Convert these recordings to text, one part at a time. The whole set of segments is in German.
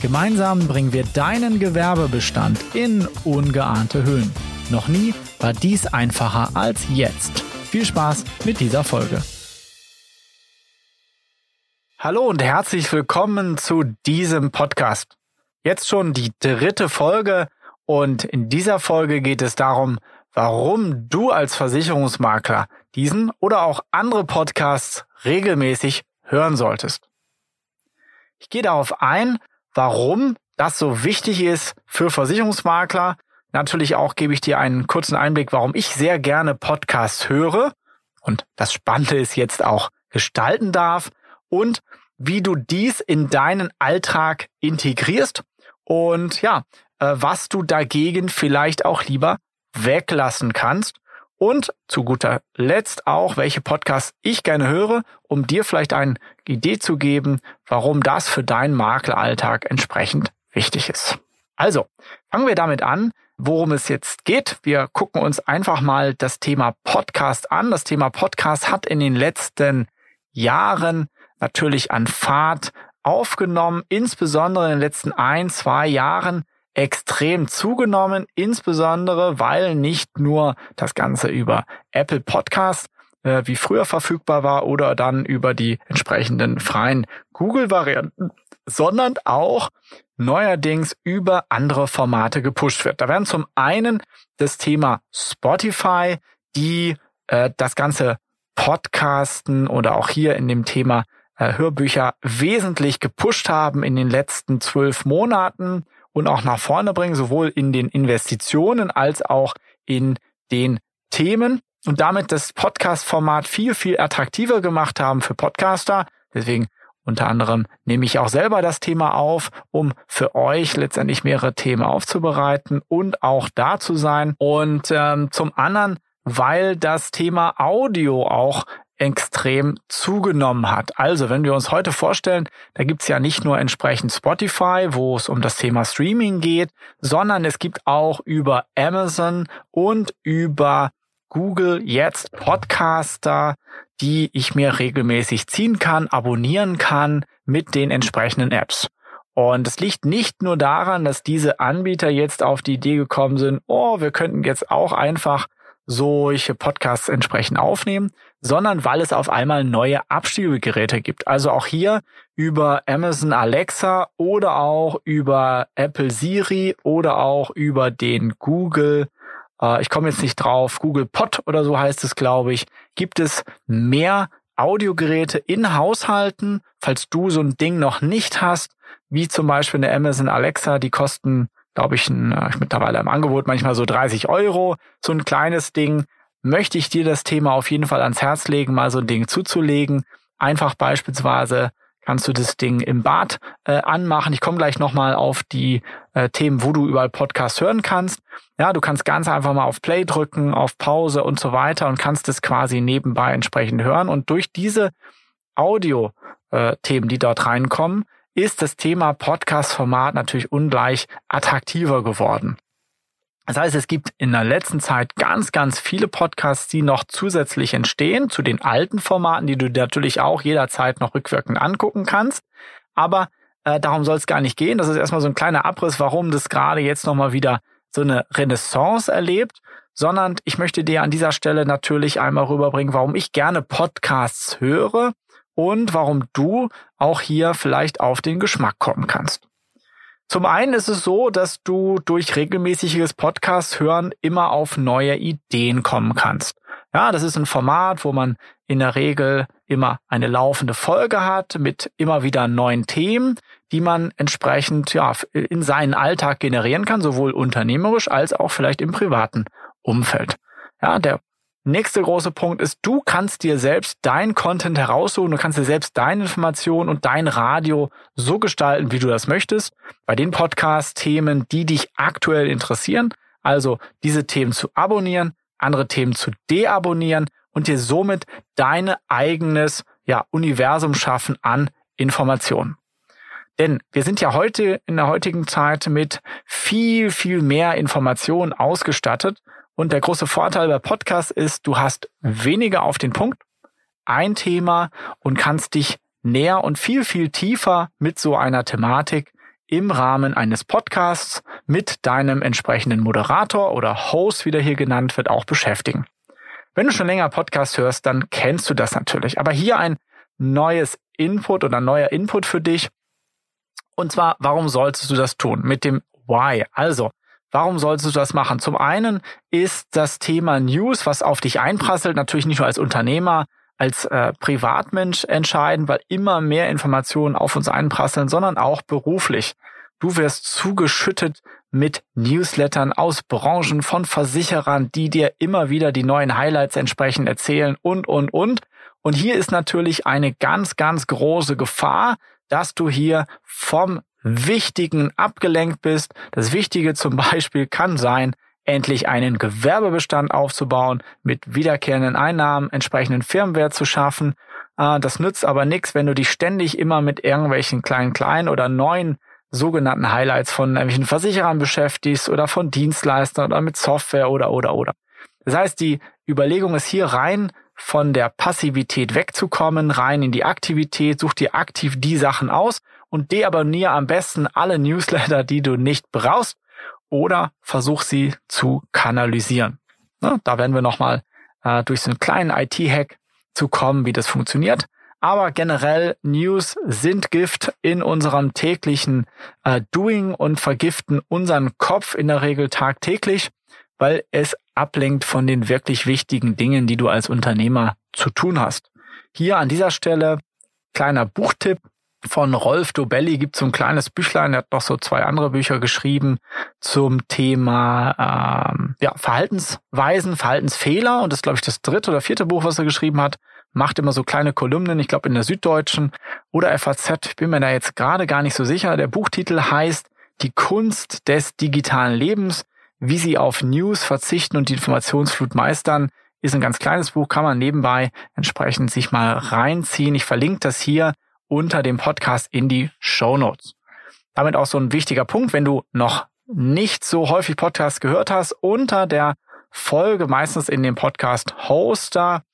Gemeinsam bringen wir deinen Gewerbebestand in ungeahnte Höhen. Noch nie war dies einfacher als jetzt. Viel Spaß mit dieser Folge. Hallo und herzlich willkommen zu diesem Podcast. Jetzt schon die dritte Folge und in dieser Folge geht es darum, warum du als Versicherungsmakler diesen oder auch andere Podcasts regelmäßig hören solltest. Ich gehe darauf ein, warum das so wichtig ist für Versicherungsmakler. Natürlich auch gebe ich dir einen kurzen Einblick, warum ich sehr gerne Podcasts höre. Und das Spannende ist jetzt auch gestalten darf und wie du dies in deinen Alltag integrierst. Und ja, äh, was du dagegen vielleicht auch lieber weglassen kannst und zu guter Letzt auch, welche Podcasts ich gerne höre, um dir vielleicht eine Idee zu geben, warum das für deinen Makleralltag entsprechend wichtig ist. Also, fangen wir damit an, worum es jetzt geht. Wir gucken uns einfach mal das Thema Podcast an. Das Thema Podcast hat in den letzten Jahren natürlich an Fahrt aufgenommen, insbesondere in den letzten ein, zwei Jahren extrem zugenommen, insbesondere weil nicht nur das Ganze über Apple Podcast äh, wie früher verfügbar war oder dann über die entsprechenden freien Google-Varianten, sondern auch neuerdings über andere Formate gepusht wird. Da werden zum einen das Thema Spotify, die äh, das ganze Podcasten oder auch hier in dem Thema äh, Hörbücher wesentlich gepusht haben in den letzten zwölf Monaten und auch nach vorne bringen, sowohl in den Investitionen als auch in den Themen und damit das Podcast-Format viel, viel attraktiver gemacht haben für Podcaster. Deswegen unter anderem nehme ich auch selber das Thema auf, um für euch letztendlich mehrere Themen aufzubereiten und auch da zu sein. Und ähm, zum anderen, weil das Thema Audio auch extrem zugenommen hat. Also, wenn wir uns heute vorstellen, da gibt's ja nicht nur entsprechend Spotify, wo es um das Thema Streaming geht, sondern es gibt auch über Amazon und über Google jetzt Podcaster, die ich mir regelmäßig ziehen kann, abonnieren kann mit den entsprechenden Apps. Und es liegt nicht nur daran, dass diese Anbieter jetzt auf die Idee gekommen sind, oh, wir könnten jetzt auch einfach solche Podcasts entsprechend aufnehmen, sondern weil es auf einmal neue Abspielgeräte gibt. Also auch hier über Amazon Alexa oder auch über Apple Siri oder auch über den Google, äh, ich komme jetzt nicht drauf, Google Pod oder so heißt es, glaube ich, gibt es mehr Audiogeräte in Haushalten, falls du so ein Ding noch nicht hast, wie zum Beispiel eine Amazon Alexa, die kosten glaube ich, ein, äh, mittlerweile im Angebot manchmal so 30 Euro, so ein kleines Ding. Möchte ich dir das Thema auf jeden Fall ans Herz legen, mal so ein Ding zuzulegen. Einfach beispielsweise kannst du das Ding im Bad äh, anmachen. Ich komme gleich nochmal auf die äh, Themen, wo du überall Podcasts hören kannst. Ja, du kannst ganz einfach mal auf Play drücken, auf Pause und so weiter und kannst es quasi nebenbei entsprechend hören. Und durch diese Audio-Themen, äh, die dort reinkommen, ist das Thema Podcast-Format natürlich ungleich attraktiver geworden. Das heißt, es gibt in der letzten Zeit ganz, ganz viele Podcasts, die noch zusätzlich entstehen zu den alten Formaten, die du natürlich auch jederzeit noch rückwirkend angucken kannst. Aber äh, darum soll es gar nicht gehen. Das ist erstmal so ein kleiner Abriss, warum das gerade jetzt nochmal wieder so eine Renaissance erlebt, sondern ich möchte dir an dieser Stelle natürlich einmal rüberbringen, warum ich gerne Podcasts höre und warum du auch hier vielleicht auf den Geschmack kommen kannst. Zum einen ist es so, dass du durch regelmäßiges Podcast hören immer auf neue Ideen kommen kannst. Ja, das ist ein Format, wo man in der Regel immer eine laufende Folge hat mit immer wieder neuen Themen, die man entsprechend ja in seinen Alltag generieren kann, sowohl unternehmerisch als auch vielleicht im privaten Umfeld. Ja, der Nächster große Punkt ist, du kannst dir selbst dein Content heraussuchen, du kannst dir selbst deine Informationen und dein Radio so gestalten, wie du das möchtest. Bei den Podcast-Themen, die dich aktuell interessieren, also diese Themen zu abonnieren, andere Themen zu deabonnieren und dir somit dein eigenes ja, Universum schaffen an Informationen. Denn wir sind ja heute in der heutigen Zeit mit viel, viel mehr Informationen ausgestattet und der große Vorteil bei Podcasts ist, du hast weniger auf den Punkt, ein Thema und kannst dich näher und viel, viel tiefer mit so einer Thematik im Rahmen eines Podcasts mit deinem entsprechenden Moderator oder Host, wie der hier genannt wird, auch beschäftigen. Wenn du schon länger Podcast hörst, dann kennst du das natürlich. Aber hier ein neues Input oder neuer Input für dich. Und zwar, warum solltest du das tun? Mit dem Why. Also, Warum solltest du das machen? Zum einen ist das Thema News, was auf dich einprasselt, natürlich nicht nur als Unternehmer, als äh, Privatmensch entscheiden, weil immer mehr Informationen auf uns einprasseln, sondern auch beruflich. Du wirst zugeschüttet mit Newslettern aus Branchen von Versicherern, die dir immer wieder die neuen Highlights entsprechend erzählen und, und, und. Und hier ist natürlich eine ganz, ganz große Gefahr, dass du hier vom Wichtigen abgelenkt bist. Das Wichtige zum Beispiel kann sein, endlich einen Gewerbebestand aufzubauen, mit wiederkehrenden Einnahmen entsprechenden Firmenwert zu schaffen. Ah, das nützt aber nichts, wenn du dich ständig immer mit irgendwelchen kleinen, kleinen oder neuen sogenannten Highlights von irgendwelchen Versicherern beschäftigst oder von Dienstleistern oder mit Software oder, oder, oder. Das heißt, die Überlegung ist hier rein, von der Passivität wegzukommen, rein in die Aktivität, such dir aktiv die Sachen aus und deabonniere am besten alle Newsletter, die du nicht brauchst oder versuch sie zu kanalisieren. Na, da werden wir nochmal äh, durch so einen kleinen IT-Hack zu kommen, wie das funktioniert. Aber generell News sind Gift in unserem täglichen äh, Doing und vergiften unseren Kopf in der Regel tagtäglich, weil es ablenkt von den wirklich wichtigen Dingen, die du als Unternehmer zu tun hast. Hier an dieser Stelle kleiner Buchtipp von Rolf Dobelli gibt so ein kleines Büchlein, er hat noch so zwei andere Bücher geschrieben zum Thema ähm, ja, Verhaltensweisen, Verhaltensfehler und das ist, glaube ich, das dritte oder vierte Buch, was er geschrieben hat. Macht immer so kleine Kolumnen, ich glaube in der Süddeutschen oder FAZ, bin mir da jetzt gerade gar nicht so sicher. Der Buchtitel heißt Die Kunst des digitalen Lebens, wie sie auf News verzichten und die Informationsflut meistern. Ist ein ganz kleines Buch, kann man nebenbei entsprechend sich mal reinziehen. Ich verlinke das hier unter dem Podcast in die Show Notes. Damit auch so ein wichtiger Punkt, wenn du noch nicht so häufig Podcasts gehört hast, unter der Folge, meistens in dem Podcast Hoster,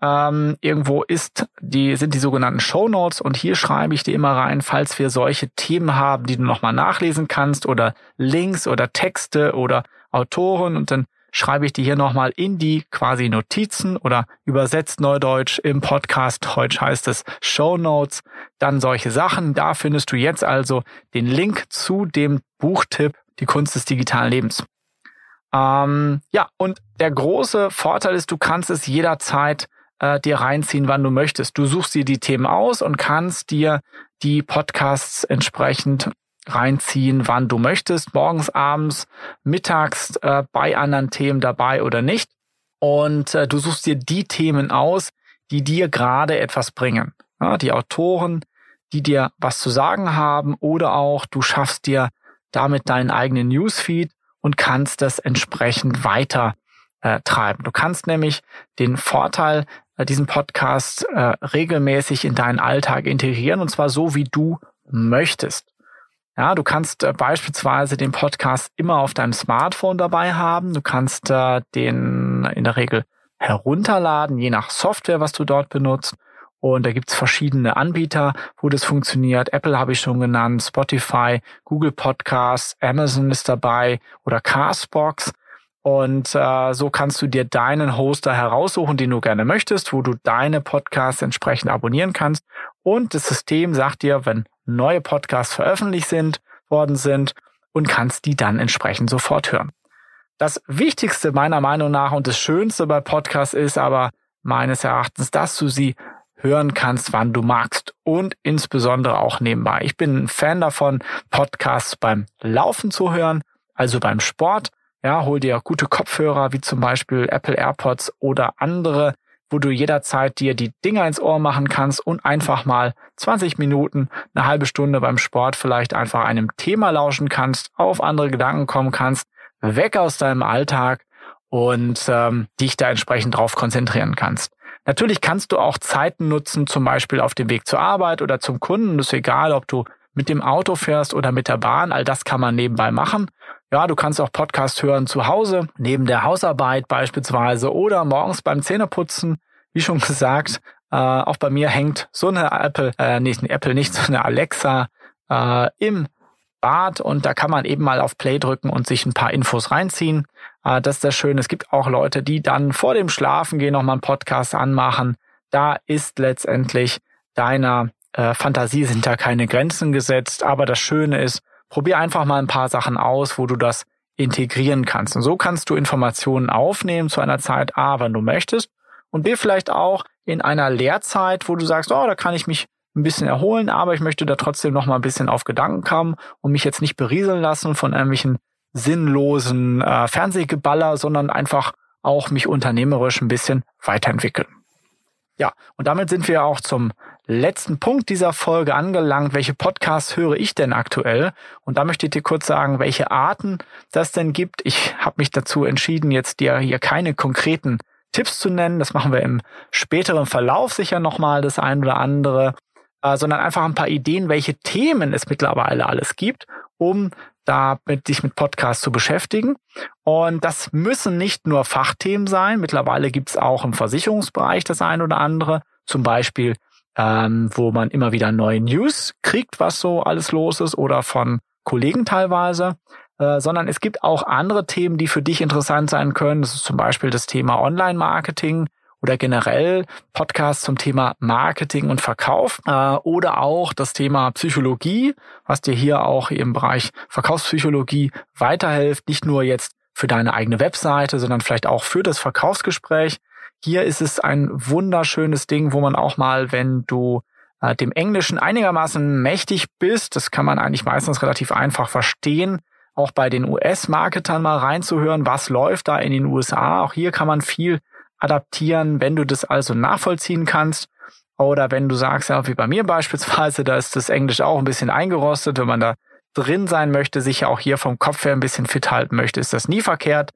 ähm, irgendwo ist die, sind die sogenannten Show Notes und hier schreibe ich dir immer rein, falls wir solche Themen haben, die du nochmal nachlesen kannst oder Links oder Texte oder Autoren und dann schreibe ich die hier nochmal in die quasi Notizen oder übersetzt Neudeutsch im Podcast. Deutsch heißt es Show Notes. Dann solche Sachen. Da findest du jetzt also den Link zu dem Buchtipp Die Kunst des digitalen Lebens. Ähm, ja, und der große Vorteil ist, du kannst es jederzeit äh, dir reinziehen, wann du möchtest. Du suchst dir die Themen aus und kannst dir die Podcasts entsprechend reinziehen, wann du möchtest, morgens, abends, mittags äh, bei anderen Themen dabei oder nicht. Und äh, du suchst dir die Themen aus, die dir gerade etwas bringen. Ja, die Autoren, die dir was zu sagen haben oder auch du schaffst dir damit deinen eigenen Newsfeed und kannst das entsprechend weiter äh, treiben. Du kannst nämlich den Vorteil, äh, diesen Podcast äh, regelmäßig in deinen Alltag integrieren und zwar so, wie du möchtest. Ja, du kannst äh, beispielsweise den Podcast immer auf deinem Smartphone dabei haben. Du kannst äh, den in der Regel herunterladen, je nach Software, was du dort benutzt. Und da gibt's verschiedene Anbieter, wo das funktioniert. Apple habe ich schon genannt, Spotify, Google Podcasts, Amazon ist dabei oder Castbox. Und äh, so kannst du dir deinen Hoster heraussuchen, den du gerne möchtest, wo du deine Podcasts entsprechend abonnieren kannst. Und das System sagt dir, wenn neue Podcasts veröffentlicht sind, worden sind und kannst die dann entsprechend sofort hören. Das Wichtigste meiner Meinung nach und das Schönste bei Podcasts ist aber meines Erachtens, dass du sie hören kannst, wann du magst und insbesondere auch nebenbei. Ich bin ein Fan davon, Podcasts beim Laufen zu hören, also beim Sport Ja, hol dir gute Kopfhörer wie zum Beispiel Apple AirPods oder andere, wo du jederzeit dir die Dinger ins Ohr machen kannst und einfach mal 20 Minuten, eine halbe Stunde beim Sport vielleicht einfach einem Thema lauschen kannst, auf andere Gedanken kommen kannst, weg aus deinem Alltag und ähm, dich da entsprechend drauf konzentrieren kannst. Natürlich kannst du auch Zeiten nutzen, zum Beispiel auf dem Weg zur Arbeit oder zum Kunden. Das ist egal, ob du mit dem Auto fährst oder mit der Bahn. All das kann man nebenbei machen. Ja, du kannst auch Podcast hören zu Hause, neben der Hausarbeit beispielsweise oder morgens beim Zähneputzen. Wie schon gesagt, äh, auch bei mir hängt so eine Apple, äh, nicht eine Apple, nicht so eine Alexa äh, im Bad und da kann man eben mal auf Play drücken und sich ein paar Infos reinziehen. Äh, das ist das Schöne. Es gibt auch Leute, die dann vor dem Schlafengehen nochmal einen Podcast anmachen. Da ist letztendlich deiner äh, Fantasie sind da keine Grenzen gesetzt. Aber das Schöne ist, probier einfach mal ein paar Sachen aus, wo du das integrieren kannst. Und so kannst du Informationen aufnehmen zu einer Zeit A, wenn du möchtest. Und B, vielleicht auch in einer Lehrzeit, wo du sagst, oh, da kann ich mich ein bisschen erholen, aber ich möchte da trotzdem noch mal ein bisschen auf Gedanken kommen und mich jetzt nicht berieseln lassen von irgendwelchen sinnlosen äh, Fernsehgeballer, sondern einfach auch mich unternehmerisch ein bisschen weiterentwickeln. Ja, und damit sind wir auch zum letzten Punkt dieser Folge angelangt. Welche Podcasts höre ich denn aktuell? Und da möchte ich dir kurz sagen, welche Arten das denn gibt. Ich habe mich dazu entschieden, jetzt dir hier keine konkreten Tipps zu nennen. Das machen wir im späteren Verlauf sicher nochmal das ein oder andere, äh, sondern einfach ein paar Ideen, welche Themen es mittlerweile alles gibt, um da mit, dich mit Podcasts zu beschäftigen. Und das müssen nicht nur Fachthemen sein. Mittlerweile gibt es auch im Versicherungsbereich das ein oder andere. Zum Beispiel, ähm, wo man immer wieder neue News kriegt, was so alles los ist oder von Kollegen teilweise. Äh, sondern es gibt auch andere Themen, die für dich interessant sein können. Das ist zum Beispiel das Thema Online-Marketing oder generell Podcasts zum Thema Marketing und Verkauf äh, oder auch das Thema Psychologie, was dir hier auch im Bereich Verkaufspsychologie weiterhilft, nicht nur jetzt für deine eigene Webseite, sondern vielleicht auch für das Verkaufsgespräch. Hier ist es ein wunderschönes Ding, wo man auch mal, wenn du äh, dem Englischen einigermaßen mächtig bist, das kann man eigentlich meistens relativ einfach verstehen, auch bei den US-Marketern mal reinzuhören, was läuft da in den USA. Auch hier kann man viel adaptieren, wenn du das also nachvollziehen kannst. Oder wenn du sagst, ja, wie bei mir beispielsweise, da ist das Englisch auch ein bisschen eingerostet, wenn man da drin sein möchte, sich ja auch hier vom Kopf her ein bisschen fit halten möchte, ist das nie verkehrt.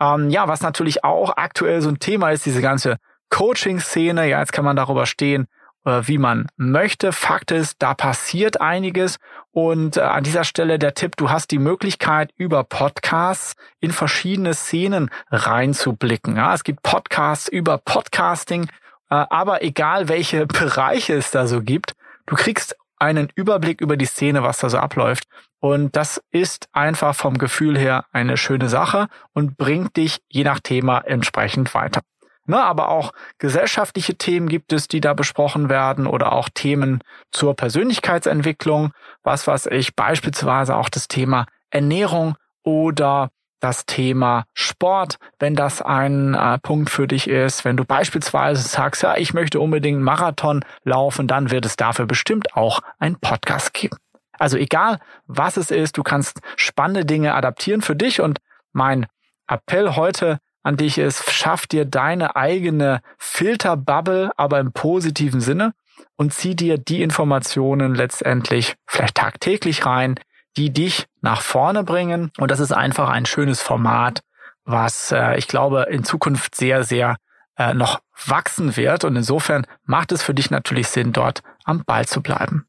Ähm, ja, was natürlich auch aktuell so ein Thema ist, diese ganze Coaching-Szene. Ja, jetzt kann man darüber stehen, wie man möchte. Fakt ist, da passiert einiges. Und äh, an dieser Stelle der Tipp, du hast die Möglichkeit, über Podcasts in verschiedene Szenen reinzublicken. Ja, es gibt Podcasts über Podcasting, äh, aber egal welche Bereiche es da so gibt, du kriegst einen Überblick über die Szene, was da so abläuft. Und das ist einfach vom Gefühl her eine schöne Sache und bringt dich je nach Thema entsprechend weiter. Ne, aber auch gesellschaftliche Themen gibt es, die da besprochen werden oder auch Themen zur Persönlichkeitsentwicklung. Was weiß ich, beispielsweise auch das Thema Ernährung oder das Thema Sport, wenn das ein äh, Punkt für dich ist. Wenn du beispielsweise sagst, ja, ich möchte unbedingt Marathon laufen, dann wird es dafür bestimmt auch ein Podcast geben. Also egal, was es ist, du kannst spannende Dinge adaptieren für dich und mein Appell heute an dich ist, schaff dir deine eigene Filterbubble, aber im positiven Sinne und zieh dir die Informationen letztendlich vielleicht tagtäglich rein, die dich nach vorne bringen. Und das ist einfach ein schönes Format, was äh, ich glaube in Zukunft sehr, sehr äh, noch wachsen wird. Und insofern macht es für dich natürlich Sinn, dort am Ball zu bleiben.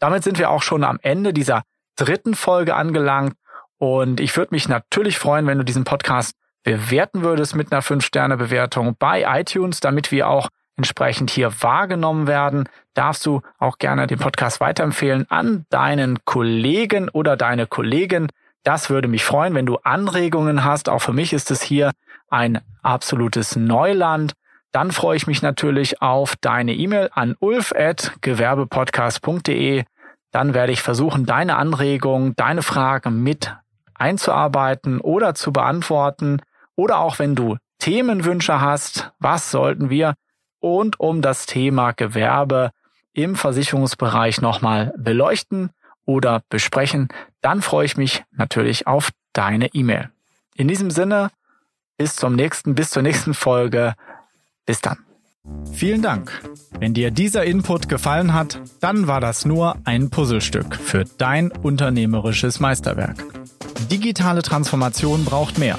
Damit sind wir auch schon am Ende dieser dritten Folge angelangt. Und ich würde mich natürlich freuen, wenn du diesen Podcast bewerten würdest mit einer 5-Sterne-Bewertung bei iTunes, damit wir auch entsprechend hier wahrgenommen werden, darfst du auch gerne den Podcast weiterempfehlen an deinen Kollegen oder deine Kollegin. Das würde mich freuen, wenn du Anregungen hast. Auch für mich ist es hier ein absolutes Neuland. Dann freue ich mich natürlich auf deine E-Mail an ulf.gewerbepodcast.de. Dann werde ich versuchen, deine Anregungen, deine Fragen mit einzuarbeiten oder zu beantworten. Oder auch wenn du Themenwünsche hast, was sollten wir und um das Thema Gewerbe im Versicherungsbereich nochmal beleuchten oder besprechen, dann freue ich mich natürlich auf deine E-Mail. In diesem Sinne, bis zum nächsten, bis zur nächsten Folge. Bis dann. Vielen Dank. Wenn dir dieser Input gefallen hat, dann war das nur ein Puzzlestück für dein unternehmerisches Meisterwerk. Digitale Transformation braucht mehr.